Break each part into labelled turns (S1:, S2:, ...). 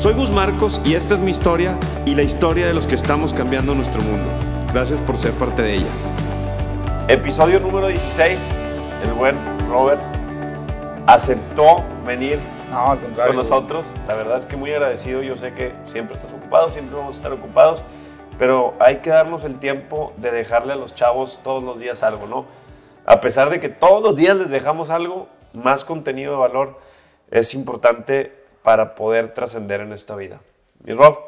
S1: Soy Gus Marcos y esta es mi historia y la historia de los que estamos cambiando nuestro mundo. Gracias por ser parte de ella. Episodio número 16. El buen Robert aceptó venir con nosotros. La verdad es que muy agradecido. Yo sé que siempre estás ocupado, siempre vamos a estar ocupados, pero hay que darnos el tiempo de dejarle a los chavos todos los días algo, ¿no? A pesar de que todos los días les dejamos algo, más contenido de valor, es importante para poder trascender en esta vida. Mi Rob,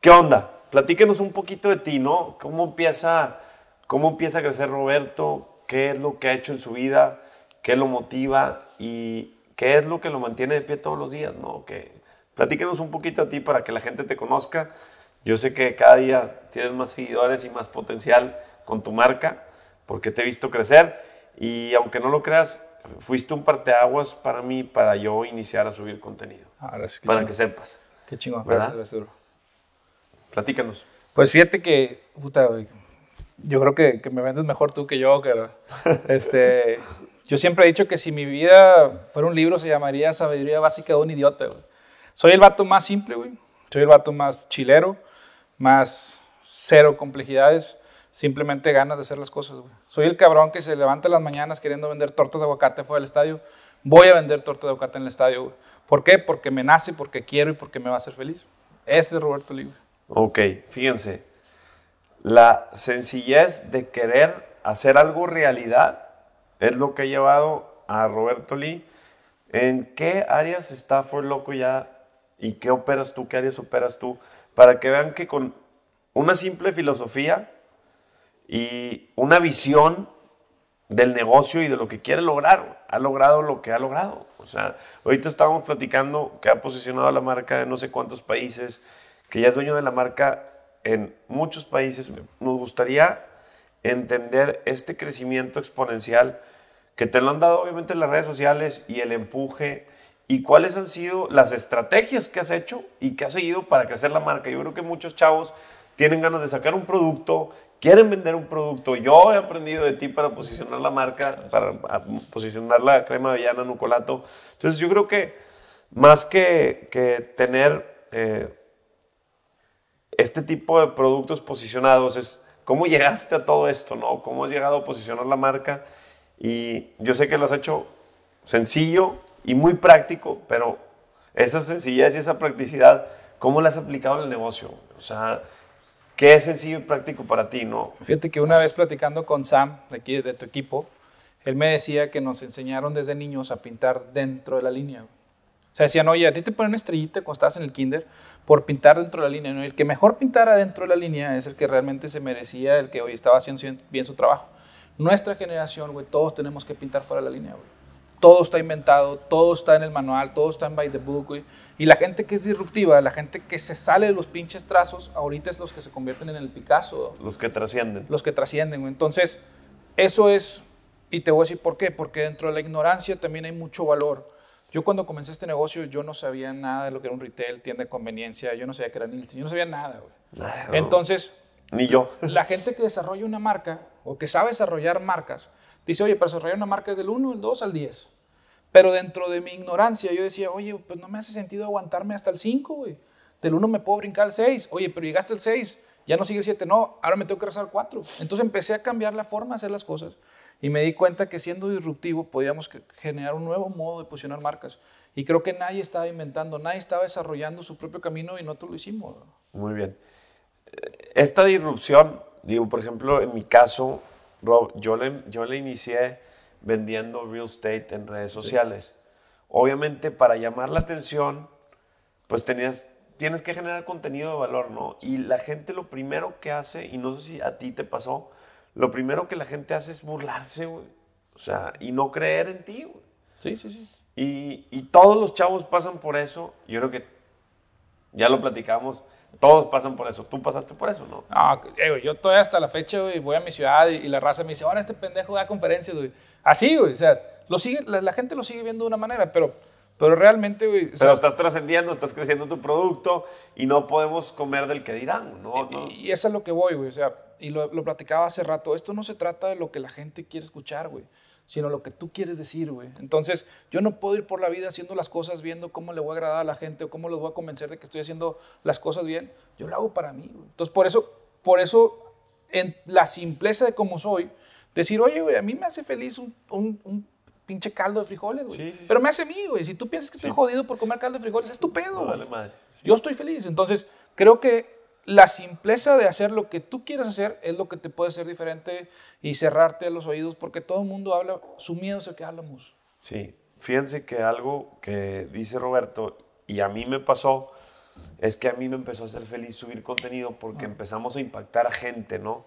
S1: ¿qué onda? Platíquenos un poquito de ti, ¿no? ¿Cómo empieza, cómo empieza a crecer Roberto? ¿Qué es lo que ha hecho en su vida? ¿Qué lo motiva? ¿Y qué es lo que lo mantiene de pie todos los días, ¿no? Que, platíquenos un poquito a ti para que la gente te conozca. Yo sé que cada día tienes más seguidores y más potencial con tu marca, porque te he visto crecer. Y aunque no lo creas, fuiste un parteaguas para mí para yo iniciar a subir contenido. Ah, para que sepas.
S2: Qué chingón. Gracias, gracias,
S1: Platícanos.
S2: Pues fíjate que, puta, yo creo que, que, me vendes mejor tú que yo, que este, yo siempre he dicho que si mi vida fuera un libro se llamaría Sabiduría Básica de un Idiota, Soy el vato más simple, güey. Soy el vato más chilero, más cero complejidades simplemente ganas de hacer las cosas, güey. Soy el cabrón que se levanta las mañanas queriendo vender tortas de aguacate fuera del estadio. Voy a vender tortas de aguacate en el estadio, güey. ¿Por qué? Porque me nace, porque quiero y porque me va a hacer feliz. Ese es Roberto Lee.
S1: Ok, fíjense. La sencillez de querer hacer algo realidad es lo que ha llevado a Roberto Lee. ¿En qué áreas está For Loco ya y qué operas tú, qué áreas operas tú? Para que vean que con una simple filosofía y una visión del negocio y de lo que quiere lograr. Ha logrado lo que ha logrado. O sea, ahorita estábamos platicando que ha posicionado a la marca en no sé cuántos países, que ya es dueño de la marca en muchos países. Nos gustaría entender este crecimiento exponencial que te lo han dado obviamente las redes sociales y el empuje y cuáles han sido las estrategias que has hecho y que has seguido para crecer la marca. Yo creo que muchos chavos tienen ganas de sacar un producto quieren vender un producto, yo he aprendido de ti para posicionar la marca, para posicionar la crema avellana nucolato. Entonces yo creo que más que, que tener eh, este tipo de productos posicionados es cómo llegaste a todo esto, ¿no? Cómo has llegado a posicionar la marca. Y yo sé que lo has hecho sencillo y muy práctico, pero esa sencillez y esa practicidad, ¿cómo la has aplicado en el negocio? O sea, ¿Qué es sencillo y práctico para ti, no?
S2: Fíjate que una vez platicando con Sam, de aquí, de tu equipo, él me decía que nos enseñaron desde niños a pintar dentro de la línea. O sea, decían, oye, a ti te ponen una estrellita cuando estabas en el kinder por pintar dentro de la línea. ¿no? El que mejor pintara dentro de la línea es el que realmente se merecía, el que hoy estaba haciendo bien su trabajo. Nuestra generación, güey, todos tenemos que pintar fuera de la línea, güey. Todo está inventado, todo está en el manual, todo está en by the book, güey. Y la gente que es disruptiva, la gente que se sale de los pinches trazos, ahorita es los que se convierten en el Picasso.
S1: Los que trascienden.
S2: Los que trascienden. Entonces, eso es, y te voy a decir por qué, porque dentro de la ignorancia también hay mucho valor. Yo cuando comencé este negocio, yo no sabía nada de lo que era un retail, tienda de conveniencia, yo no sabía que era Nielsen, yo no sabía nada, güey. Entonces,
S1: ni yo.
S2: La gente que desarrolla una marca o que sabe desarrollar marcas, dice, oye, para desarrollar una marca es del 1, el 2 al 10. Pero dentro de mi ignorancia yo decía, oye, pues no me hace sentido aguantarme hasta el 5, güey. Del 1 me puedo brincar al 6. Oye, pero llegaste al 6, ya no sigue el 7. No, ahora me tengo que rezar al 4. Entonces empecé a cambiar la forma de hacer las cosas y me di cuenta que siendo disruptivo podíamos generar un nuevo modo de posicionar marcas. Y creo que nadie estaba inventando, nadie estaba desarrollando su propio camino y nosotros lo hicimos.
S1: Muy bien. Esta disrupción, digo, por ejemplo, en mi caso, Rob, yo le, yo le inicié vendiendo real estate en redes sociales. Obviamente para llamar la atención, pues tenías, tienes que generar contenido de valor, ¿no? Y la gente lo primero que hace, y no sé si a ti te pasó, lo primero que la gente hace es burlarse, güey. O sea, y no creer en ti, güey.
S2: Sí, sí, sí.
S1: Y, y, todos los chavos pasan por eso. Yo creo que ya lo platicamos. Todos pasan por eso. ¿Tú pasaste por eso, no?
S2: No, eh, yo todavía hasta la fecha, güey, voy a mi ciudad y, y la raza me dice, ahora este pendejo da conferencias, güey. Así, güey, o sea, lo sigue, la, la gente lo sigue viendo de una manera, pero, pero realmente, güey, o sea,
S1: Pero estás trascendiendo, estás creciendo tu producto y no podemos comer del que dirán, ¿no? no.
S2: Y, y eso es lo que voy, güey. O sea, y lo, lo platicaba hace rato. Esto no se trata de lo que la gente quiere escuchar, güey. Sino lo que tú quieres decir, güey. Entonces, yo no puedo ir por la vida haciendo las cosas viendo cómo le voy a agradar a la gente o cómo los voy a convencer de que estoy haciendo las cosas bien. Yo lo hago para mí, güey. Entonces, por eso, por eso, en la simpleza de cómo soy, decir, oye, güey, a mí me hace feliz un, un, un pinche caldo de frijoles, güey.
S1: Sí, sí.
S2: Pero me hace a mí, güey. Si tú piensas que estoy
S1: Sí.
S2: jodido por comer caldo de frijoles, es tu pedo,
S1: No
S2: güey.
S1: vale madre. Sí.
S2: Yo estoy feliz. Entonces, creo que la simpleza de hacer lo que tú quieres hacer es lo que te puede hacer diferente y cerrarte los oídos, porque todo el mundo habla, su miedo es el que hablamos.
S1: Sí, fíjense que algo que dice Roberto y a mí me pasó es que a mí me empezó a hacer feliz subir contenido porque empezamos a impactar a gente, ¿no?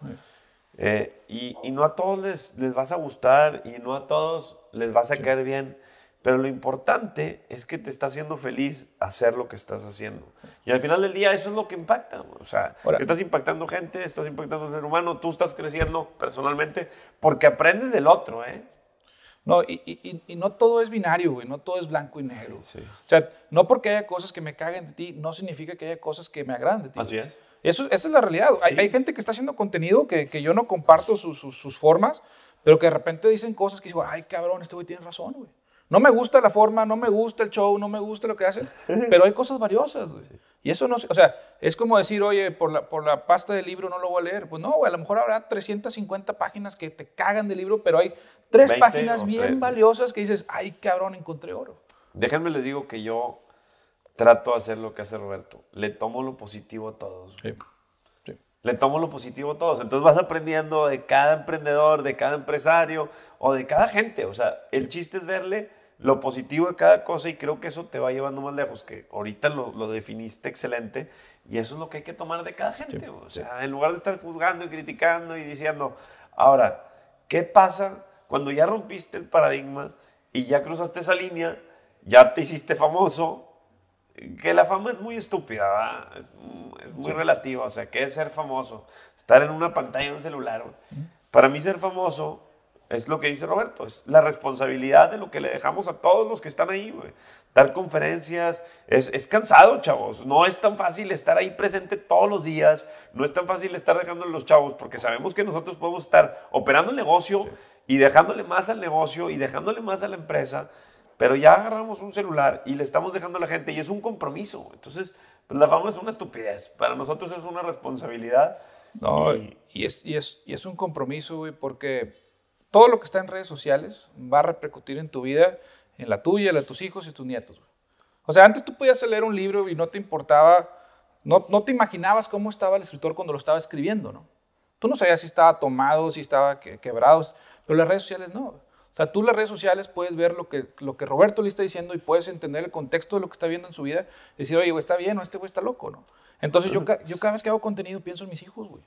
S1: Eh, y, y no a todos les, les vas a gustar y no a todos les vas a caer bien, pero lo importante es que te está haciendo feliz hacer lo que estás haciendo. Y al final del día eso es lo que impacta. O sea, estás impactando gente, estás impactando al ser humano, tú estás creciendo personalmente porque aprendes del otro, ¿eh?
S2: No, y, y- y- no todo es binario, güey, no todo es blanco y negro.
S1: Sí.
S2: O sea, no porque haya cosas que me caguen de ti, no significa que haya cosas que me agraden de ti.
S1: Así es.
S2: Eso, esa es la realidad. Hay,
S1: Sí.
S2: hay gente que está haciendo contenido que, que yo no comparto sus- sus formas, pero que de repente dicen cosas que digo, ay, cabrón, este güey tiene razón, güey. No me gusta la forma, no me gusta el show, no me gusta lo que hacen, pero hay cosas valiosas, güey. Y eso no, o sea, es como decir, oye, por la, por la pasta del libro no lo voy a leer. Pues no, güey, a lo mejor habrá 350 páginas que te cagan del libro, pero hay tres
S1: 20
S2: páginas bien valiosas que dices, ay, cabrón, encontré oro.
S1: Déjenme les digo que yo trato de hacer lo que hace Roberto. Le tomo lo positivo a todos.
S2: Sí. Sí.
S1: Le tomo lo positivo a todos. Entonces vas aprendiendo de cada emprendedor, de cada empresario o de cada gente. O sea, el chiste es verle lo positivo de cada cosa y creo que eso te va llevando más lejos, que ahorita lo, lo definiste excelente y eso es lo que hay que tomar de cada gente. o sea, en lugar de estar juzgando y criticando y diciendo, ahora, ¿qué pasa cuando ya rompiste el paradigma y ya cruzaste esa línea, ya te hiciste famoso? Que la fama es muy estúpida. Es, mu- es muy relativa. O sea, ¿qué es ser famoso? Estar en una pantalla de un celular. Para mí ser famoso es lo que dice Roberto, es la responsabilidad de lo que le dejamos a todos los que están ahí, güey. Dar conferencias, es, es cansado, chavos. No es tan fácil estar ahí presente todos los días, no es tan fácil estar dejándole a los chavos, porque sabemos que nosotros podemos estar operando el negocio y dejándole más al negocio y dejándole más a la empresa, pero ya agarramos un celular y le estamos dejando a la gente y es un compromiso. Entonces, pues la fama es una estupidez. Para nosotros es una responsabilidad.
S2: No,
S1: Y-
S2: y, es, y, es, y es un compromiso, güey, porque todo lo que está en redes sociales va a repercutir en tu vida, en la tuya, la de tus hijos y tus nietos. güey. O sea, antes tú podías leer un libro y no te importaba, no, no te imaginabas cómo estaba el escritor cuando lo estaba escribiendo, ¿no? Tú no sabías si estaba tomado, si estaba que- quebrado, pero las redes sociales no. O sea, tú en las redes sociales puedes ver lo que, lo que Roberto le está diciendo y puedes entender el contexto de lo que está viendo en su vida y decir, oye, güey, está bien o este güey está loco, ¿no? Entonces yo, yo cada vez que hago contenido pienso en mis hijos, güey.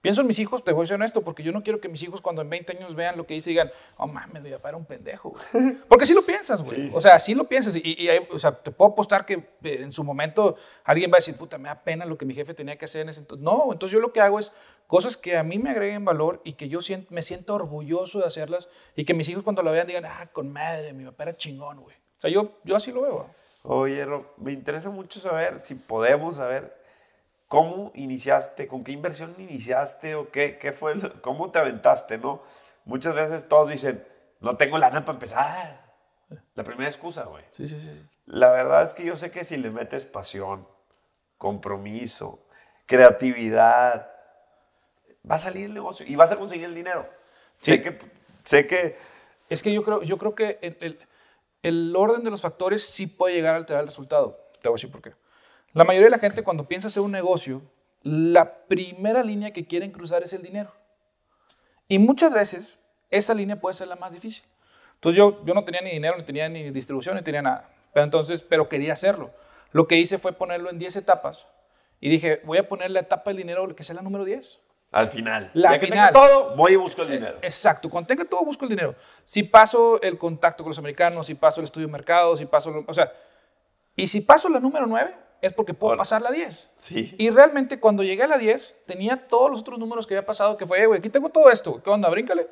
S2: Pienso en mis hijos, te voy a ser honesto, porque yo no quiero que mis hijos cuando en 20 años vean lo que hice y digan, oh mames, mi papá era un pendejo, güey. Porque sí lo piensas, güey.
S1: Sí, sí,
S2: o sea, sí lo piensas. Y, y hay- o sea, te puedo apostar que eh, en su momento alguien va a decir, puta, me da pena lo que mi jefe tenía que hacer en ese entonces. No, entonces yo lo que hago es cosas que a mí me agreguen valor y que yo sien- me siento orgulloso de hacerlas y que mis hijos cuando lo vean digan, ah, con madre, mi papá era chingón, güey. O sea, yo, yo así lo veo.
S1: Oye, Ro, me interesa mucho saber si podemos saber cómo iniciaste, con qué inversión iniciaste o qué, qué fue, el- cómo te aventaste, ¿no? Muchas veces todos dicen, no tengo lana para empezar. La primera excusa, güey.
S2: Sí, sí. sí.
S1: La verdad es que yo sé que si le metes pasión, compromiso, creatividad, va a salir el negocio y vas a conseguir el dinero.
S2: Sí.
S1: Sé que, sé que
S2: Es que yo creo, yo creo que el, el- el orden de los factores sí puede llegar a alterar el resultado. Te voy a decir por qué. La mayoría de la gente cuando piensa hacer un negocio, la primera línea que quieren cruzar es el dinero. Y muchas veces esa línea puede ser la más difícil. Entonces yo, yo no tenía ni dinero, ni tenía ni distribución, ni tenía nada. Pero entonces, pero quería hacerlo. Lo que hice fue ponerlo en 10 etapas. Y dije, voy a poner la etapa del dinero que sea la número 10.
S1: Al final,
S2: La
S1: ya que tenga todo, voy y busco el dinero.
S2: Exacto, cuando tenga todo busco el dinero. Si paso el contacto con los americanos, si paso el estudio de mercado, si paso, lo- o sea, y si paso la número 9, es porque puedo
S1: Ahora-
S2: pasar la 10.
S1: Sí.
S2: Y realmente cuando llegué a la 10, tenía todos los otros números que había pasado, que fue, "Eh, güey, aquí tengo todo esto, ¿qué onda? Bríncale.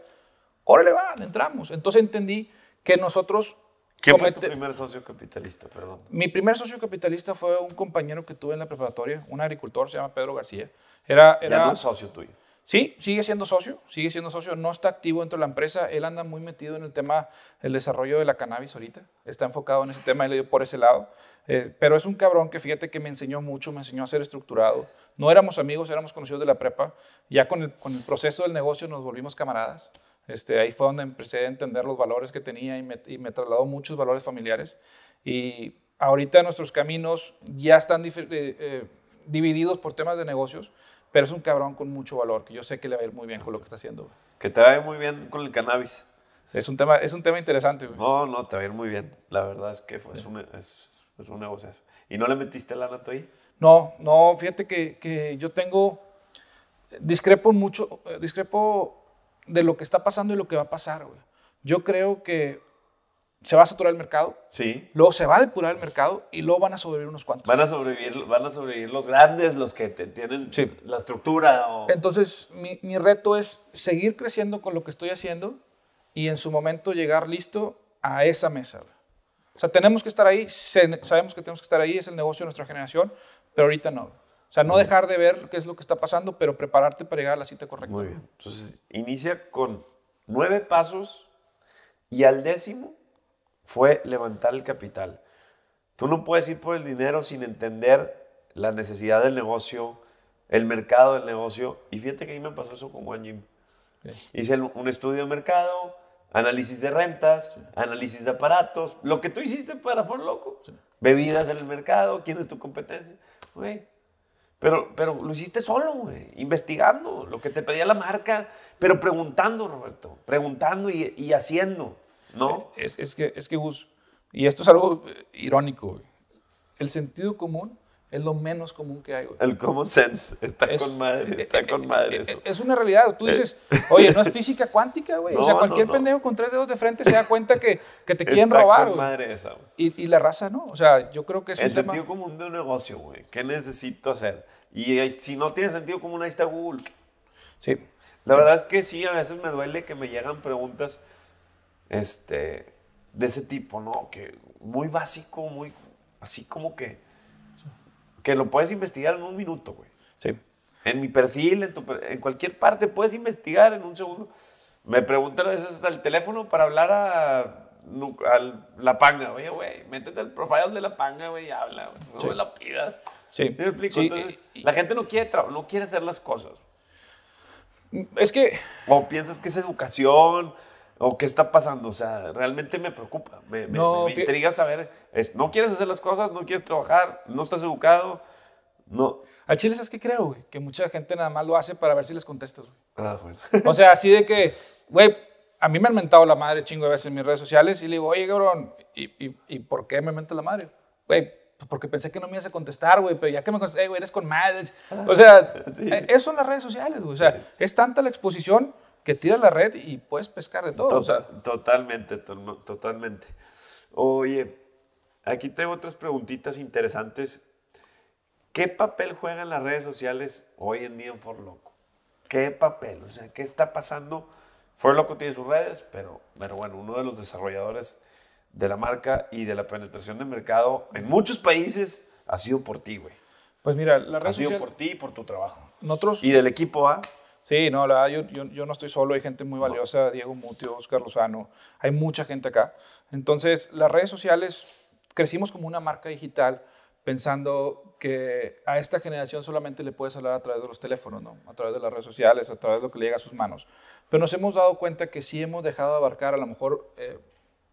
S2: Órale, va, entramos. Entonces entendí que nosotros...
S1: ¿Quién fue tu primer socio capitalista? Perdón.
S2: Mi primer socio capitalista fue un compañero que tuve en la preparatoria, un agricultor, se llama Pedro García. Era,
S1: Ya
S2: era,
S1: no es socio tuyo.
S2: Sí, sigue siendo socio, sigue siendo socio, no está activo dentro de la empresa, él anda muy metido en el tema del desarrollo de la cannabis ahorita, está enfocado en ese tema y le dio por ese lado, Eh, pero es un cabrón que fíjate que me enseñó mucho, me enseñó a ser estructurado, no éramos amigos, éramos conocidos de la prepa, ya con el, con el proceso del negocio nos volvimos camaradas, este, ahí fue donde empecé a entender los valores que tenía y me, y me trasladó muchos valores familiares y ahorita nuestros caminos ya están eh, eh, divididos por temas de negocios, pero es un cabrón con mucho valor, que yo sé que le va a ir muy bien con lo que está haciendo.
S1: Que te vaya muy bien con el cannabis.
S2: Es un tema, es un tema interesante. güey.
S1: No, no, te va a ir muy bien. La verdad es que fue, es, un, es, es un negocio. ¿Y no le metiste lana tú ahí?
S2: No, no, fíjate que, que yo tengo, discrepo mucho, eh, discrepo de lo que está pasando y lo que va a pasar. güey. Yo creo que se va a saturar el mercado,
S1: Sí.
S2: luego se va a depurar el mercado y luego van a sobrevivir unos cuantos.
S1: Van a sobrevivir, van a sobrevivir los grandes, los que te- tienen
S2: Sí.
S1: la estructura. o-
S2: Entonces, mi, mi reto es seguir creciendo con lo que estoy haciendo y en su momento llegar listo a esa mesa. O sea, tenemos que estar ahí, sabemos que tenemos que estar ahí, es el negocio de nuestra generación, pero ahorita no. O sea, no dejar de ver qué es lo que está pasando, pero prepararte para llegar a la cita correcta.
S1: Muy bien. Entonces, inicia con nueve pasos y al décimo fue levantar el capital. Tú no puedes ir por el dinero sin entender la necesidad del negocio, el mercado del negocio. Y fíjate que a mí me pasó eso con One Gym.
S2: Sí.
S1: Hice un estudio de mercado, análisis de rentas, análisis de aparatos, lo que tú hiciste para For Loco. Bebidas en el mercado, quién es tu competencia. Güey, pero, pero lo hiciste solo, investigando lo que te pedía la marca, pero preguntando, Roberto, preguntando y, y haciendo, ¿no?
S2: Es, es que, es que, Gus, y esto es algo eh, irónico, güey. el sentido común es lo menos común que hay. güey.
S1: El common sense está
S2: Es-
S1: con madre,
S2: eh,
S1: está
S2: eh,
S1: con
S2: eh,
S1: madre
S2: eh,
S1: eso.
S2: Es una realidad. Tú dices, oye, no es física cuántica, güey. o sea, cualquier
S1: no, no.
S2: pendejo con tres dedos de frente se da cuenta que, que te quieren
S1: Está
S2: robar,
S1: con
S2: güey.
S1: madre esa, güey.
S2: Y, y la raza no. O sea, yo creo que es
S1: El
S2: un tema.
S1: sentido común de un negocio, güey. ¿Qué necesito hacer? Y ahí- si no tiene sentido común, ahí está Google.
S2: Sí.
S1: La verdad es que sí, a veces me duele que me llegan preguntas este, de ese tipo, ¿no? Que muy básico, muy así como que, que lo puedes investigar en un minuto, güey.
S2: Sí.
S1: En mi perfil, en, tu en cualquier parte, puedes investigar en un segundo. Me preguntan a veces hasta el teléfono para hablar a, a la panga. Oye, güey, métete al profile de la panga, güey, y habla, güey. No
S2: Sí.
S1: me lo pidas.
S2: Sí.
S1: ¿Sí me explico?
S2: Sí,
S1: Entonces,
S2: y- y-
S1: la gente no quiere, no quiere hacer las cosas.
S2: Es que
S1: O piensas que es educación, o qué está pasando. O sea, realmente me preocupa. Me, me-
S2: No,
S1: me
S2: fí-
S1: intriga saber. Es, no quieres hacer las cosas, no quieres trabajar, no estás educado. No.
S2: al chile, ¿sabes qué creo, güey? Que mucha gente nada más lo hace para ver si les contestas, güey.
S1: Ah, bueno.
S2: O sea, así de que, güey, a mí me han mentado la madre chingo de veces en mis redes sociales y le digo, oye, cabrón, ¿y, y, y por qué me mentas la madre? Güey, pues porque pensé que no me ibas a contestar, güey, pero ya que me contesté, "Ey, güey, eres con madres. O sea,
S1: Sí.
S2: eh, eso son las redes sociales, güey. O sea, es tanta la exposición que tiras la red y puedes pescar de todo. o sea,
S1: Tota- totalmente, to- totalmente. Oye, aquí tengo otras preguntitas interesantes. ¿Qué papel juegan las redes sociales hoy en día en For Loco? ¿Qué papel? O sea, ¿qué está pasando? For Loco tiene sus redes, pero, pero bueno, uno de los desarrolladores de la marca y de la penetración de mercado en muchos países ha sido por ti, güey.
S2: pues mira, la
S1: Ha
S2: red
S1: sido
S2: social,
S1: por ti y por tu trabajo.
S2: nosotros...
S1: Y del equipo A,
S2: Sí, no, la verdad, yo, yo, yo no estoy solo, hay gente muy valiosa, Diego Mutio, Oscar Lozano, hay mucha gente acá. Entonces, las redes sociales, crecimos como una marca digital pensando que a esta generación solamente le puedes hablar a través de los teléfonos, ¿no? A través de las redes sociales, a través de lo que le llega a sus manos. Pero nos hemos dado cuenta que sí hemos dejado de abarcar a lo mejor eh,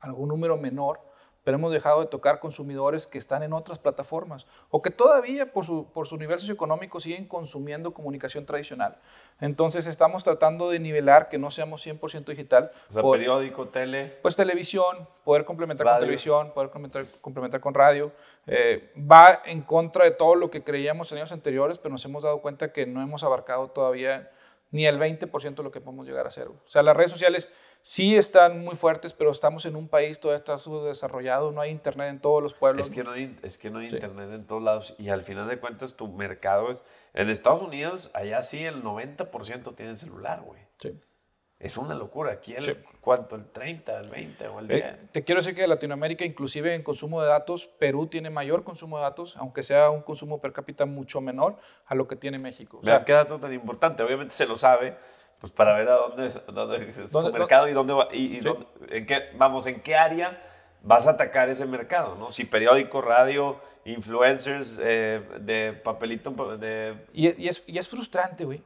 S2: algún número menor, pero hemos dejado de tocar consumidores que están en otras plataformas o que todavía por su, por su nivel socioeconómico siguen consumiendo comunicación tradicional. Entonces estamos tratando de nivelar que no seamos 100% digital.
S1: o sea,
S2: por-
S1: periódico, tele.
S2: pues televisión, poder complementar
S1: Radio.
S2: con televisión, poder complementar, complementar con radio. Eh, va en contra de todo lo que creíamos en años anteriores, pero nos hemos dado cuenta que no hemos abarcado todavía ni el 20% de lo que podemos llegar a hacer. O sea, las redes sociales sí están muy fuertes, pero estamos en un país todavía está subdesarrollado, no hay internet en todos los pueblos.
S1: Es que no hay, es que no hay internet en todos lados y al final de cuentas tu mercado es... En Estados Unidos, allá sí el 90% tienen celular, güey.
S2: Sí.
S1: Es una locura. Aquí el, ¿cuánto? ¿El 30, el 20 o el 10?
S2: Eh, te quiero decir que Latinoamérica, inclusive en consumo de datos, Perú tiene mayor consumo de datos, aunque sea un consumo per cápita mucho menor a lo que tiene México.
S1: O sea, qué dato tan importante. Obviamente se lo sabe, pues para ver a dónde, dónde es su mercado y dónde va, y, en qué, vamos, en qué área vas a atacar ese mercado, ¿no? Si periódico, radio, influencers, eh, de papelito, de...
S2: Y, es, y es frustrante, güey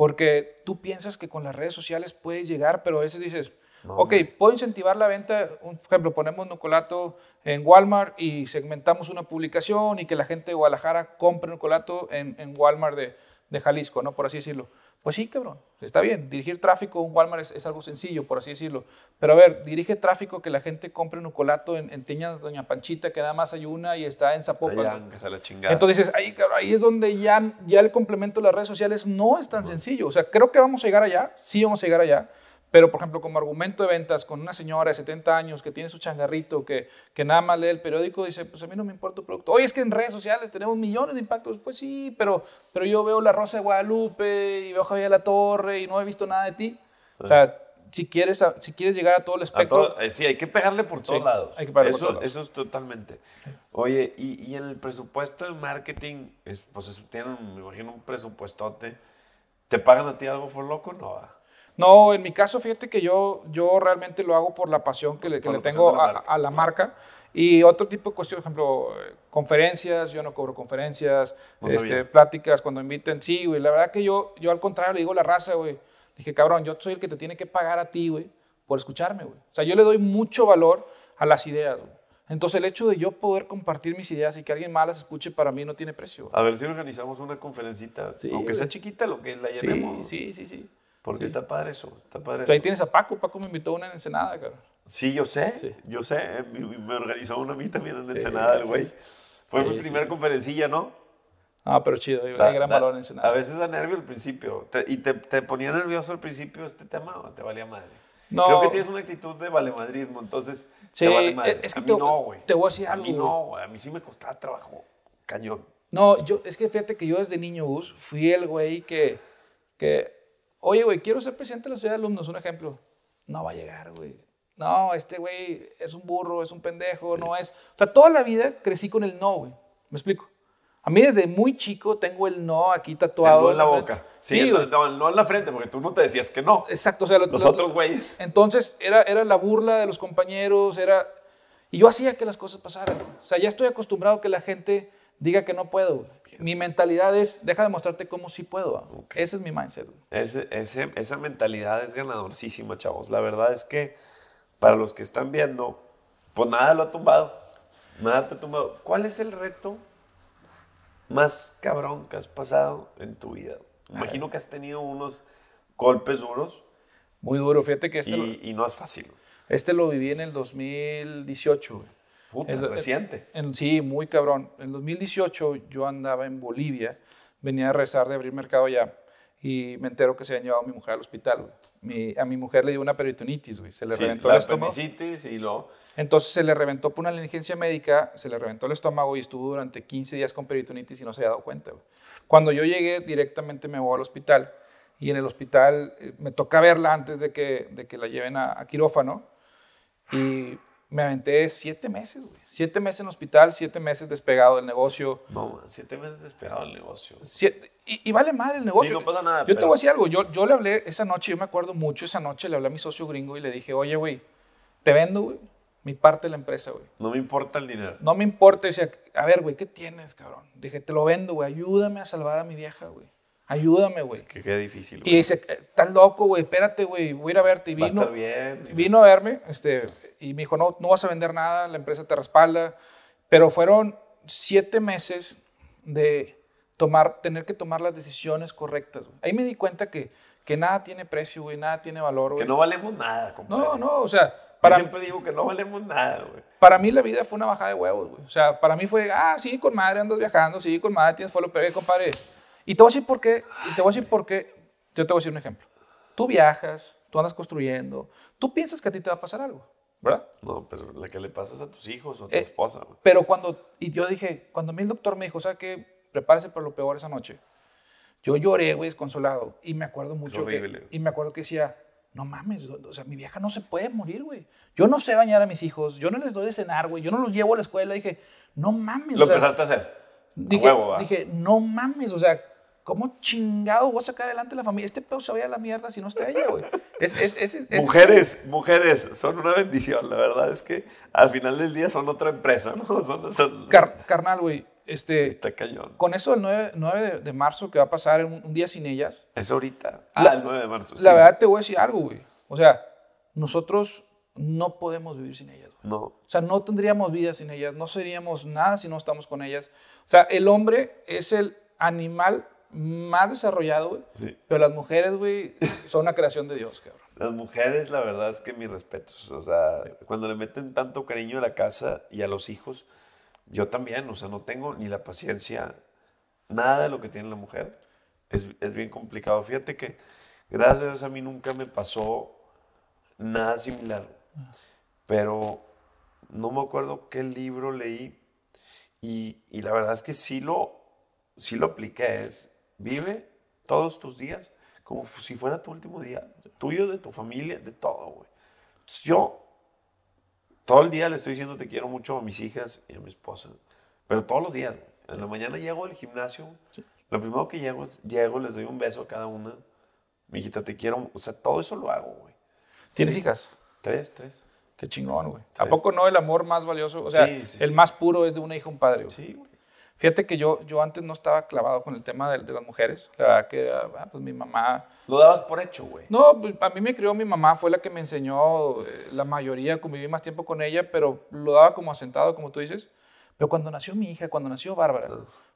S2: porque tú piensas que con las redes sociales puedes llegar, pero a veces dices, ok, puedo incentivar la venta, por ejemplo, ponemos Nocolato en Walmart y segmentamos una publicación y que la gente de Guadalajara compre Nocolato en, en Walmart de, de Jalisco, ¿no? Por así decirlo. Pues sí, cabrón, está bien. Dirigir tráfico en Walmart es, algo sencillo, por así decirlo. Pero a ver, dirige tráfico que la gente compre un colato en, en Tiñas Doña Panchita, que nada más hay una y está en Zapopan. Entonces dices, ahí, cabrón, ahí es donde ya, ya el complemento de las redes sociales no es tan sencillo. O sea, creo que vamos a llegar allá, sí vamos a llegar allá, pero, por ejemplo, como argumento de ventas con una señora de 70 años que tiene su changarrito, que, que nada más lee el periódico, dice, pues a mí no me importa tu producto. Oye, es que en redes sociales tenemos millones de impactos. Pues sí, pero, pero yo veo La Rosa de Guadalupe y veo Javier La Torre y no he visto nada de ti. O sea, si quieres, si quieres llegar a todo el espectro...
S1: Eh, sí, hay que pegarle por todos lados.
S2: Hay que pegarle
S1: eso,
S2: por todos
S1: lados. Eso es totalmente. Oye, y, y, en el presupuesto de marketing, es, pues tienen, me imagino, un presupuestote. ¿Te pagan a ti algo por loco? No.
S2: No, en mi caso, fíjate que yo, yo realmente lo hago por la pasión que le, que le tengo a, la marca. Y otro tipo de cuestiones, por ejemplo, conferencias, yo no cobro conferencias, este, pláticas cuando inviten, sí, güey. La verdad que yo, yo al contrario le digo a la raza, güey. Dije, cabrón, yo soy el que te tiene que pagar a ti, güey, por escucharme, güey. O sea, yo le doy mucho valor a las ideas, güey. Entonces el hecho de yo poder compartir mis ideas y que alguien más las escuche para mí no tiene precio.
S1: A ver si organizamos una conferencita, aunque sea chiquita, lo que la llenemos.
S2: Sí, sí, sí.
S1: Porque está padre eso, está padre
S2: Ahí tienes a Paco, Paco me invitó a una en Ensenada, cabrón.
S1: Sí, yo sé, yo sé, me organizó una a mí también en Ensenada, el güey. Fue mi primera conferencilla, ¿no?
S2: Ah, pero chido, hay gran valor en Ensenada.
S1: A veces da nervio al principio. ¿Y te, te, ponía nervioso al principio este tema o te valía madre?
S2: No.
S1: Creo que tienes una actitud de valemadrismo, entonces sí, te vale madre.
S2: Es que
S1: a mí
S2: te,
S1: no, güey.
S2: Te voy a decir algo.
S1: A mí no, güey. A mí sí me costaba trabajo. Cañón.
S2: No, yo, es que fíjate que yo desde niño, Gus, fui el güey que, que Oye, güey, quiero ser presidente de la ciudad de alumnos, un ejemplo. No va a llegar, güey. No, este güey es un burro, es un pendejo, no es. O sea, toda la vida crecí con el no, güey. ¿Me explico? A mí desde muy chico tengo el no aquí tatuado. El
S1: no en la, boca. Sí, el, no, no, en la frente, porque tú no te decías que no.
S2: Exacto. O sea,
S1: los otros güeyes.
S2: Entonces, era, era la burla de los compañeros, era... Y yo hacía que las cosas pasaran. O sea, ya estoy acostumbrado a que la gente diga que no puedo. Mi mentalidad es, deja de mostrarte cómo sí puedo. Ese es mi mindset.
S1: Ese, ese, esa mentalidad es ganadorcísima, chavos. La verdad es que para los que están viendo, pues nada lo ha tumbado. Nada te ha tumbado. ¿Cuál es el reto más cabrón que has pasado en tu vida? Imagino que has tenido unos golpes duros.
S2: Muy duro, fíjate que este...
S1: Y, y no es fácil.
S2: Este lo viví en el 2018.
S1: Puta, reciente.
S2: sí, muy cabrón. En 2018 yo andaba en Bolivia, venía a rezar de abrir mercado allá y me entero que se habían llevado a mi mujer al hospital. Mi, a mi mujer le dio una peritonitis, güey. Se le reventó el estómago.
S1: y lo...
S2: Entonces se le reventó por una negligencia médica, se le reventó el estómago y estuvo durante 15 días con peritonitis y no se había dado cuenta. Cuando yo llegué, directamente me voy al hospital y en el hospital eh, me toca verla antes de que, de que la lleven a, a quirófano y me aventé siete meses, güey. Siete meses en hospital, siete meses despegado del negocio.
S1: No, siete meses despegado del negocio.
S2: y, vale madre el negocio.
S1: Sí, no pasa nada.
S2: Yo te voy a decir algo. Yo, yo le hablé esa noche, yo me acuerdo mucho esa noche, le hablé a mi socio gringo y le dije, oye, güey, te vendo, güey, mi parte de la empresa, güey.
S1: No me importa el dinero.
S2: No me importa. Y decía, a ver, güey, ¿qué tienes, cabrón? Dije, te lo vendo, güey. Ayúdame a salvar a mi vieja, güey. Ayúdame, güey.
S1: que qué difícil,
S2: güey. Y dice, estás loco, güey, espérate, güey, voy a ir a verte. Y vino,
S1: Va a estar bien.
S2: Vino a verme, este, y me dijo, no, no vas a vender nada, la empresa te respalda. Pero fueron siete meses de tomar, tener que tomar las decisiones correctas. Güey. Ahí me di cuenta que, que nada tiene precio, güey, nada tiene valor, güey.
S1: Que no valemos nada, compadre.
S2: No, no, o sea...
S1: Para, Yo siempre digo que no valemos nada, güey.
S2: Para mí la vida fue una bajada de huevos, güey. O sea, para mí fue, ah, sí, con madre andas viajando, sí, con madre tienes follow, pero, compadre y te voy a decir por qué, y te voy a decir por qué, yo te voy a decir un ejemplo. Tú viajas, tú andas construyendo, tú piensas que a ti te va a pasar algo, ¿verdad?
S1: No, pero la que le pasas a tus hijos o a tu
S2: Eh,
S1: esposa. güey.
S2: Pero cuando, y yo dije, cuando a mí el doctor me dijo, o sea, que prepárese para lo peor esa noche, yo lloré, güey, desconsolado. Y me acuerdo mucho que, y me acuerdo que decía, no mames, o sea, mi vieja no se puede morir, güey. Yo no sé bañar a mis hijos, yo no les doy de cenar, güey, yo no los llevo a la escuela. Dije, no mames.
S1: Lo
S2: o sea,
S1: empezaste a hacer.
S2: Dije,
S1: a huevo,
S2: dije, no mames, o sea, ¿cómo chingado voy a sacar adelante la familia? Este pedo se vaya a la mierda si no está ella, güey. Es, es, es, es-
S1: Mujeres, mujeres, son una bendición. La verdad es que al final del día son otra empresa, ¿no? Son, son-
S2: car- carnal, güey. Este,
S1: Está cañón.
S2: con eso del 9, 9 de, de marzo que va a pasar un, un día sin ellas,
S1: Es ahorita.
S2: La-
S1: ah, el 9 de marzo.
S2: la
S1: sí.
S2: verdad te voy a decir algo, güey. O sea, nosotros no podemos vivir sin ellas, güey.
S1: No.
S2: O sea, no tendríamos vida sin ellas, no seríamos nada si no estamos con ellas. O sea, el hombre es el animal más desarrollado, güey.
S1: Sí.
S2: Pero las mujeres, güey, son una creación de Dios, cabrón.
S1: Las mujeres, la verdad es que mis respetos. O sea, cuando le meten tanto cariño a la casa y a los hijos, yo también, o sea, no tengo ni la paciencia, nada de lo que tiene la mujer. Es, es bien complicado. Fíjate que, gracias a Dios, a mí nunca me pasó nada similar. Pero no me acuerdo qué libro leí y, y la verdad es que sí lo, sí lo apliqué. Es, vive todos tus días como si fuera tu último día, tuyo, de tu familia, de todo, güey. Entonces, yo todo el día le estoy diciendo te quiero mucho a mis hijas y a mi esposa, pero todos los días, güey. En la mañana llego al gimnasio, lo primero que llego es, llego, les doy un beso a cada una. Mi hijita, te quiero, o sea, todo eso lo hago, güey.
S2: ¿Tienes
S1: Sí.
S2: hijas?
S1: Tres, tres.
S2: Qué chingón, güey. ¿A poco no el amor más valioso? O sea,
S1: Sí, sí,
S2: el
S1: sí.
S2: más puro es de una hija a un padre, güey.
S1: Sí, güey.
S2: Fíjate que yo, yo antes no estaba clavado con el tema de, de las mujeres. La verdad que, ah, pues mi mamá...
S1: Lo dabas por hecho, güey.
S2: No, pues, a mí me crió mi mamá, fue la que me enseñó eh, la mayoría, conviví más tiempo con ella, pero lo daba como asentado, como tú dices. Pero cuando nació mi hija, cuando nació Bárbara,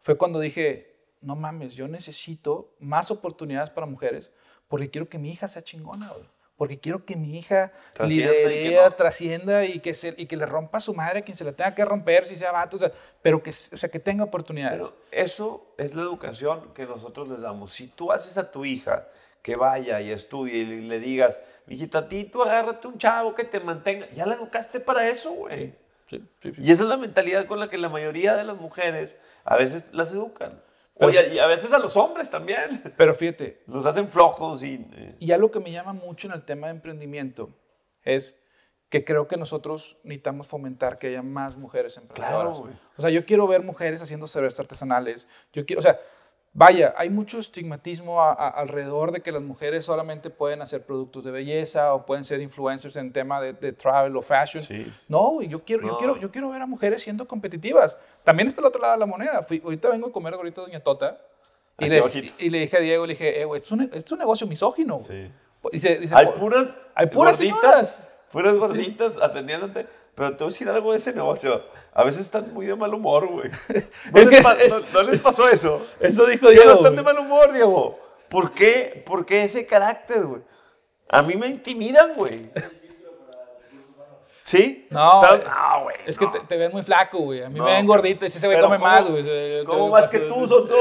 S2: fue cuando dije, no mames, yo necesito más oportunidades para mujeres porque quiero que mi hija sea chingona, güey. Porque quiero que mi hija
S1: Trascienda y que
S2: lidere,
S1: no.
S2: trascienda y que, se, y que le rompa a su madre quien se la tenga que romper, si sea vato, o sea, pero que, o sea, que tenga oportunidades.
S1: Pero eso es la educación que nosotros les damos. Si tú haces a tu hija que vaya y estudie y le digas, hijita, a ti tú agárrate un chavo que te mantenga, ya la educaste para eso, güey.
S2: Sí, sí, sí.
S1: Y esa es la mentalidad con la que la mayoría de las mujeres a veces las educan. Oye, y a veces a los hombres también.
S2: Pero fíjate,
S1: Los hacen flojos y... eh,
S2: Y algo que me llama mucho en el tema de emprendimiento es que creo que nosotros necesitamos fomentar que haya más mujeres emprendedoras.
S1: güey.
S2: o sea, yo quiero ver mujeres haciendo cervezas artesanales. Yo quiero, o sea, vaya, hay mucho estigmatismo a- a- alrededor de que las mujeres solamente pueden hacer productos de belleza o pueden ser influencers en tema de, de travel o fashion.
S1: Sí.
S2: No, yo quiero, yo, quiero, yo quiero ver a mujeres siendo competitivas. También está el otro lado de la moneda. Fui- ahorita vengo a comer ahorita Doña Tota y,
S1: Aquí
S2: le,
S1: abajito.
S2: y le dije a Diego, le dije, eh, es un, es un negocio misógino. güey".
S1: Sí.
S2: Dice,
S1: Hay
S2: "Por-
S1: puras,
S2: hay puras señoras".
S1: puras gorditas atendiéndote. Pero te voy a decir algo de ese negocio. A veces están muy de mal humor, güey. ¿No,
S2: Es
S1: les
S2: que
S1: pa-
S2: es-
S1: no- no les pasó eso?
S2: Eso dijo
S1: Sí,
S2: Diego.
S1: no están de mal humor, Diego. ¿Por qué? ¿Por qué ese carácter, güey? A mí me intimidan, güey. ¿Sí?
S2: No,
S1: ¿Estás-
S2: eh,
S1: no, güey.
S2: Es que
S1: no.
S2: te, te ven muy flaco, güey. A mí
S1: No,
S2: me ven gordito y si se ve come
S1: ¿cómo-
S2: más, güey. Se-
S1: ¿Cómo
S2: te-
S1: más que tú, Sonso?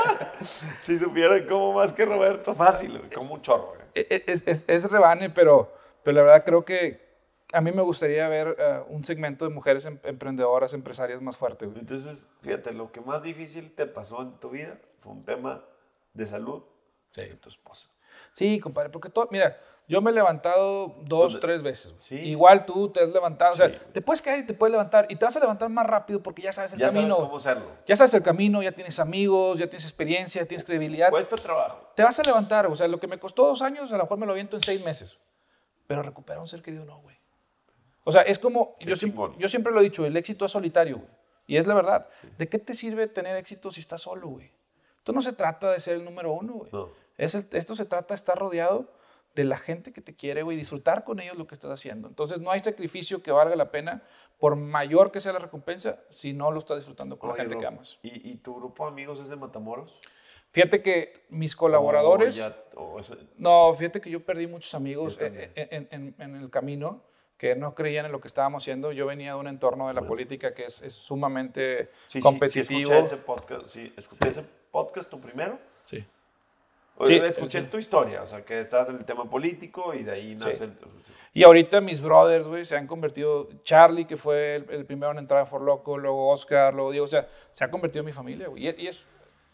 S1: si supieran cómo más que Roberto, fácil, güey. Como un chorro, güey.
S2: E- Es, es, es rebane, pero, pero la verdad creo que a mí me gustaría ver eh, un segmento de mujeres em- emprendedoras, empresarias más fuerte, güey.
S1: Entonces, fíjate, lo que más difícil te pasó en tu vida fue un tema de salud de tu esposa.
S2: Sí, compadre, porque todo, mira, yo me he levantado dos,
S1: Pues,
S2: tres veces.
S1: sí,
S2: Igual tú te has levantado, o sea,
S1: Sí.
S2: te puedes caer y te puedes levantar y te vas a levantar más rápido porque ya sabes el
S1: Ya
S2: camino.
S1: sabes cómo hacerlo.
S2: Ya sabes el camino, ya tienes amigos, ya tienes experiencia, ya tienes credibilidad.
S1: Cuesta trabajo.
S2: te vas a levantar, o sea, lo que me costó dos años, a lo mejor me lo aviento en seis meses. Pero recuperar a un ser querido, no, güey. O sea, es como, yo, siem-
S1: chingón.
S2: yo siempre lo he dicho, el éxito es solitario, güey. Y es la verdad. ¿De qué te sirve tener éxito si estás solo, güey? Esto no se trata de ser el número uno, güey.
S1: No.
S2: Es el- esto se trata de estar rodeado de la gente que te quiere, güey, disfrutar con ellos lo que estás haciendo. Entonces, no hay sacrificio que valga la pena, por mayor que sea la recompensa, si no lo estás disfrutando con
S1: Oye,
S2: la gente
S1: Ro,
S2: que amas.
S1: ¿Y, y tu grupo de amigos es de Matamoros?
S2: Fíjate que mis colaboradores...
S1: O ya- o eso-
S2: No, fíjate que yo perdí muchos amigos
S1: Yo
S2: en, en- en- en el camino que no creían en lo que estábamos haciendo. Yo venía de un entorno de la política que es, es sumamente
S1: Sí, sí, sí,
S2: competitivo.
S1: escuché ese podcast. Sí, escuché ese podcast tu primero.
S2: Sí.
S1: Oye,
S2: Sí,
S1: escuché
S2: sí.
S1: tu historia, o sea, que estás en el tema político y de ahí nace
S2: Sí.
S1: el...
S2: Y ahorita mis brothers, güey, se han convertido. Charlie, que fue el, el primero en entrar a For Loco, luego Oscar, luego Diego, o sea, se ha convertido en mi familia, güey. Y, y es,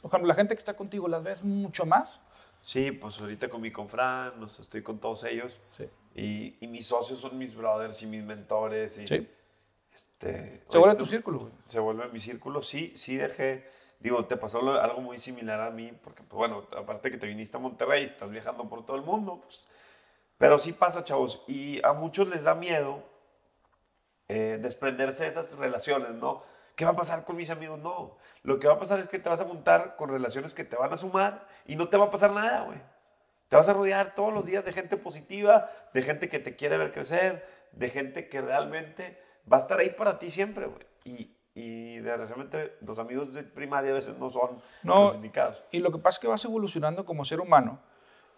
S2: ejemplo, la gente que está contigo, ¿las ves mucho más?
S1: Sí, pues ahorita con mi sea, estoy con todos ellos. Y, y mis socios son mis brothers y mis mentores. Y,
S2: Sí.
S1: este,
S2: Se vuelve tu círculo, güey.
S1: Se vuelve mi círculo. Sí, sí dejé. Digo, te pasó algo muy similar a mí, porque, pues, bueno, aparte que te viniste a Monterrey, estás viajando por todo el mundo, pues, pero sí pasa, chavos. Y a muchos les da miedo eh, desprenderse de esas relaciones, ¿no? ¿Qué va a pasar con mis amigos? No. Lo que va a pasar es que te vas a juntar con relaciones que te van a sumar y no te va a pasar nada, güey. Te vas a rodear todos los días de gente positiva, de gente que te quiere ver crecer, de gente que realmente va a estar ahí para ti siempre, güey. Y, y desgraciadamente los amigos de primaria a veces no son
S2: No.
S1: los indicados.
S2: Y lo que pasa es que vas evolucionando como ser humano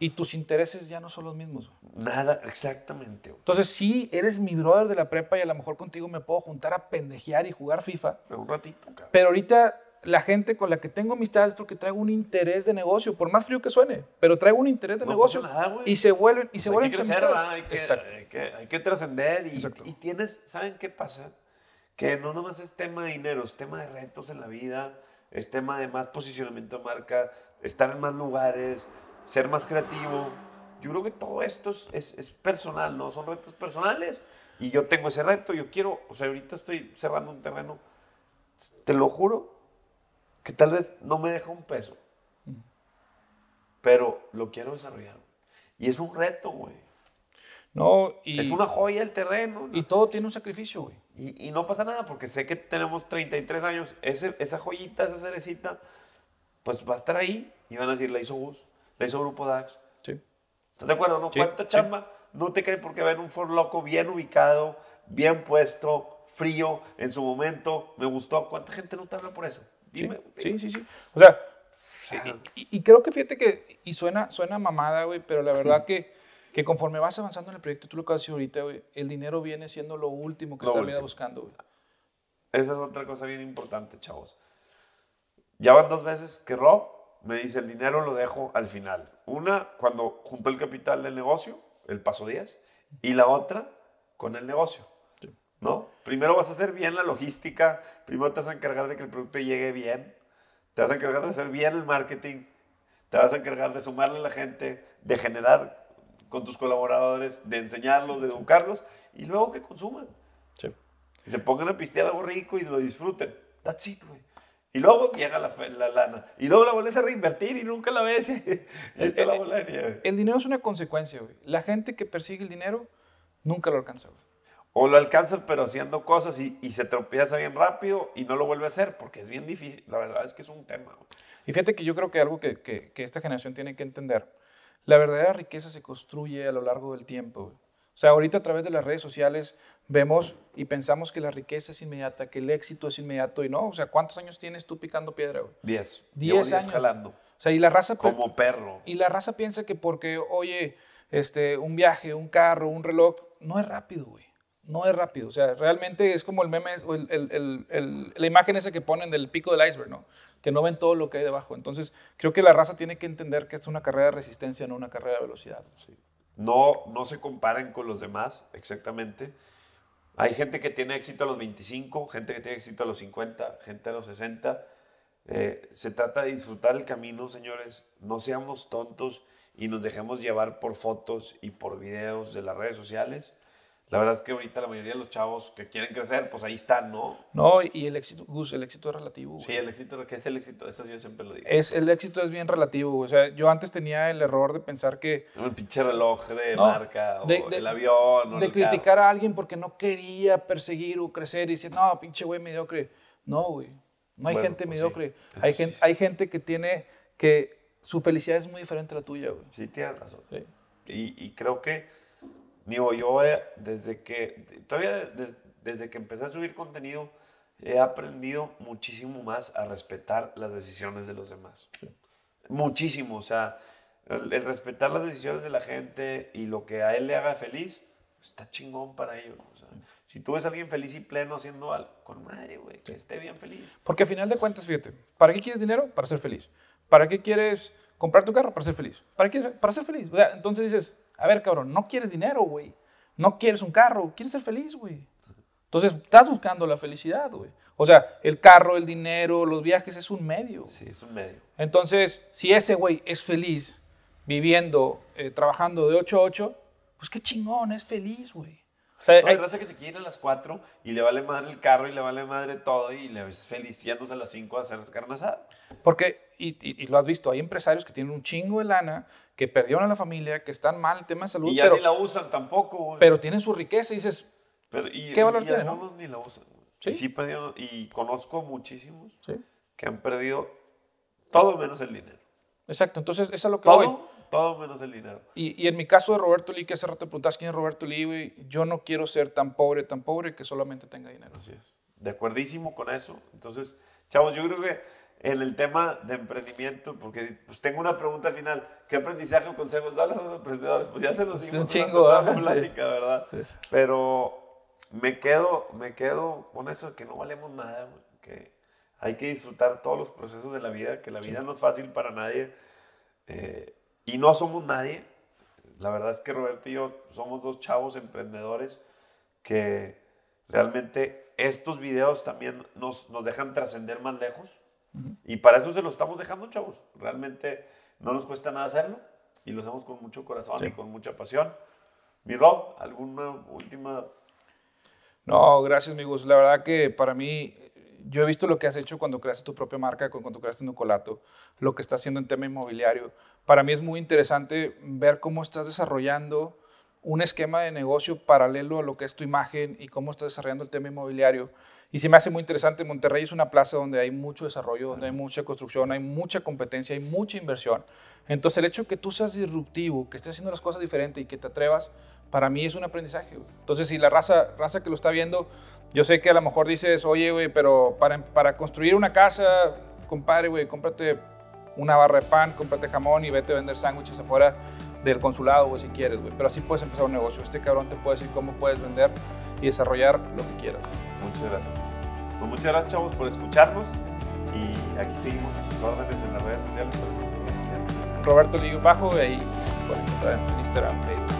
S2: y tus intereses ya no son los mismos. güey.
S1: Nada, exactamente, güey.
S2: Entonces, sí, eres mi brother de la prepa y a lo mejor contigo me puedo juntar a pendejear y jugar FIFA.
S1: Pero un ratito, cabrón.
S2: Pero ahorita la gente con la que tengo amistad es porque traigo un interés de negocio, por más frío que suene, pero traigo un interés de
S1: No
S2: negocio
S1: pasa nada, güey.
S2: y se vuelven y
S1: Pues
S2: se
S1: hay
S2: vuelven
S1: que
S2: tus
S1: crecer. Hay que,
S2: Exacto.
S1: hay que, hay que trascender y,
S2: Exacto.
S1: y tienes, ¿saben qué pasa? Que no nomás es tema de dinero, es tema de retos en la vida, es tema de más posicionamiento de marca, estar en más lugares, ser más creativo. Yo creo que todo esto es, es, es personal, ¿no? Son retos personales y yo tengo ese reto, yo quiero, o sea, ahorita estoy cerrando un terreno, te lo juro, que tal vez no me deja un peso, pero lo quiero desarrollar. Y es un reto, güey.
S2: No, y,
S1: Es una joya el terreno. ¿no?
S2: y todo tiene un sacrificio, güey.
S1: Y, y no pasa nada porque sé que tenemos 33 años. Ese, esa joyita, esa cerecita, pues va a estar ahí. Y van a decir, la hizo Gus, la hizo Grupo DAX.
S2: Sí.
S1: ¿Estás de acuerdo? ¿No?
S2: Sí,
S1: ¿Cuánta
S2: sí.
S1: chamba? No te cae porque ven un Ford Loco bien ubicado, bien puesto, frío, en su momento. Me gustó. ¿Cuánta gente no te habla por eso? Dime.
S2: Sí, sí, sí. O sea,
S1: Ajá.
S2: y, y creo que fíjate que, y suena, suena mamada, güey, pero la verdad que, que conforme vas avanzando en el proyecto, tú lo que dicho ahorita, güey, el dinero viene siendo lo último que
S1: Lo
S2: estás buscando, güey.
S1: Esa es otra cosa bien importante, chavos. Ya van dos veces que Rob me dice el dinero lo dejo al final. Una, cuando junto el capital del negocio, el paso 10, y la otra, con el negocio. ¿No? Primero vas a hacer bien la logística, primero te vas a encargar de que el producto llegue bien, te vas a encargar de hacer bien el marketing, te vas a encargar de sumarle a la gente, de generar con tus colaboradores, de enseñarlos, de educarlos, y luego que consuman.
S2: Sí.
S1: Y se pongan a pistear algo rico y lo disfruten. That's it, güey. Y luego llega la, fe- la lana. Y luego la vuelves a reinvertir y nunca la ves. la nieve.
S2: El dinero es una consecuencia, güey. La gente que persigue el dinero nunca lo alcanza, güey.
S1: O lo alcanza pero haciendo cosas y, y se tropieza bien rápido y no lo vuelve a hacer porque es bien difícil. La verdad es que es un tema.
S2: Y fíjate que yo creo que algo que, que- que esta generación tiene que entender, la verdadera riqueza se construye a lo largo del tiempo. O sea, ahorita a través de las redes sociales vemos y pensamos que la riqueza es inmediata, que el éxito es inmediato y no. O sea, ¿cuántos años tienes tú picando piedra? güey?
S1: Diez.
S2: Diez
S1: Llevo
S2: años.
S1: jalando.
S2: O sea, y la raza...
S1: Como perro.
S2: Y la raza piensa que porque, oye, este, un viaje, un carro, un reloj, no es rápido, güey. No es rápido. O sea, realmente es como el meme, el- la imagen esa que ponen del pico del iceberg, ¿no? Que no ven todo lo que hay debajo. Entonces, creo que la raza tiene que entender que es una carrera de resistencia, no una carrera de velocidad.
S1: No, no se comparen con los demás, exactamente. Hay gente que tiene éxito a los 25, gente que tiene éxito a los 50, gente a los 60. Eh, se trata de disfrutar el camino, señores. No seamos tontos y nos dejemos llevar por fotos y por videos de las redes sociales. La verdad es que ahorita la mayoría de los chavos que quieren crecer, pues ahí están, ¿no?
S2: No, y el éxito, Gus, el éxito es relativo. güey.
S1: Sí, el éxito, ¿qué es el éxito? Eso yo siempre lo digo.
S2: Es, el éxito es bien relativo. güey. O sea, yo antes tenía el error de pensar que
S1: Un pinche reloj de
S2: No,
S1: marca, o
S2: de-
S1: el avión, o
S2: de
S1: el carro.
S2: criticar a alguien porque no quería perseguir o crecer y decir, no, pinche güey mediocre. No, güey. No hay
S1: Bueno,
S2: gente
S1: pues sí,
S2: mediocre.
S1: eso
S2: hay,
S1: sí.
S2: gente, hay gente que tiene que su felicidad es muy diferente a la tuya, güey.
S1: Sí, tienes razón.
S2: Sí.
S1: Y, y creo que, digo, yo eh, desde que, todavía de- de- desde que empecé a subir contenido, he aprendido muchísimo más a respetar las decisiones de los demás. Muchísimo, o sea, el, el respetar las decisiones de la gente y lo que a él le haga feliz, está chingón para ellos. o sea, si tú ves a alguien feliz y pleno haciendo algo, con madre, güey, que esté bien feliz.
S2: Porque al final de cuentas, fíjate, ¿para qué quieres dinero? Para ser feliz. ¿Para qué quieres comprar tu carro para ser feliz. ¿Para qué? Para ser feliz. O sea, entonces dices, a ver, cabrón, no quieres dinero, güey. No quieres un carro, quieres ser feliz, güey. Entonces, estás buscando la felicidad, güey. O sea, el carro, el dinero, los viajes es un medio.
S1: Sí, es un medio.
S2: Entonces, si ese güey es feliz viviendo, eh, trabajando de 8 a 8, pues qué chingón, es feliz, güey. O sea,
S1: No, hay raza que se quiere ir a las 4 y le vale madre el carro y le vale madre todo y le es feliz a las 5 a hacer carne asada.
S2: porque, y, y- y lo has visto, hay empresarios que tienen un chingo de lana, que perdieron a la familia, que están mal en temas de salud,
S1: Y ya
S2: pero,
S1: ni la usan tampoco, güey.
S2: pero tienen su riqueza y dices,
S1: Pero- y,
S2: ¿qué valor
S1: y
S2: tiene, no?
S1: algunos ni la usan.
S2: Sí.
S1: Y sí perdieron- y conozco muchísimos
S2: sí,
S1: que han perdido todo menos el dinero.
S2: exacto. Entonces, eso es a lo que voy.
S1: Todo, todo menos el dinero.
S2: Y, y en mi caso de Roberto Lee, que hace rato te preguntabas quién es Roberto Lee, güey, yo no quiero ser tan pobre, tan pobre que solamente tenga dinero.
S1: Así es. De acuerdísimo con eso. Entonces, chavos, yo creo que en el tema de emprendimiento, porque pues tengo una pregunta al final, ¿qué aprendizaje o consejos dan a los emprendedores? Pues ya se los dimos
S2: un chingo,
S1: la
S2: sí.
S1: plática, ¿verdad?
S2: Sí, sí.
S1: Pero me quedo, me quedo con eso de que no valemos nada, que hay que disfrutar todos los procesos de la vida, que la vida no es fácil para nadie eh, y no somos nadie. La verdad es que Roberto y yo somos dos chavos emprendedores que realmente estos videos también nos, nos dejan trascender más lejos. Y para eso se los estamos dejando, chavos. Realmente no nos cuesta nada hacerlo y lo hacemos con mucho corazón
S2: Sí.
S1: y con mucha pasión. Mi Rob, ¿alguna última?
S2: No, gracias, amigos. La verdad que para mí, yo he visto lo que has hecho cuando creaste tu propia marca, cu- cuando creaste Nucolato, lo que estás haciendo en tema inmobiliario. Para mí es muy interesante ver cómo estás desarrollando un esquema de negocio paralelo a lo que es tu imagen y cómo estás desarrollando el tema inmobiliario. Y se me hace muy interesante. Monterrey es una plaza donde hay mucho desarrollo, donde hay mucha construcción, hay mucha competencia, hay mucha inversión. Entonces, el hecho de que tú seas disruptivo, que estés haciendo las cosas diferentes y que te atrevas, para mí es un aprendizaje. Entonces, si la raza, raza que lo está viendo, yo sé que a lo mejor dices, oye, güey, pero para, para construir una casa, compadre, güey, cómprate una barra de pan, cómprate jamón y vete a vender sándwiches afuera del consulado, güey, si quieres, güey. Pero así puedes empezar un negocio. Este cabrón te puede decir cómo puedes vender y desarrollar lo que quieras.
S1: Muchas gracias. Pues muchas gracias, chavos, por escucharnos. Y aquí seguimos a sus órdenes en las redes sociales.
S2: Roberto Ligo Bajo, y ahí pueden encontrar en Instagram, Facebook.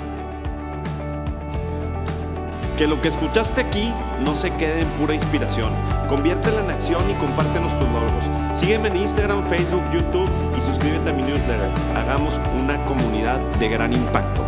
S3: Que lo que escuchaste aquí no se quede en pura inspiración. Conviértela en acción y compártenos tus logros. Sígueme en Instagram, Facebook, YouTube y suscríbete a mi newsletter. Hagamos una comunidad de gran impacto.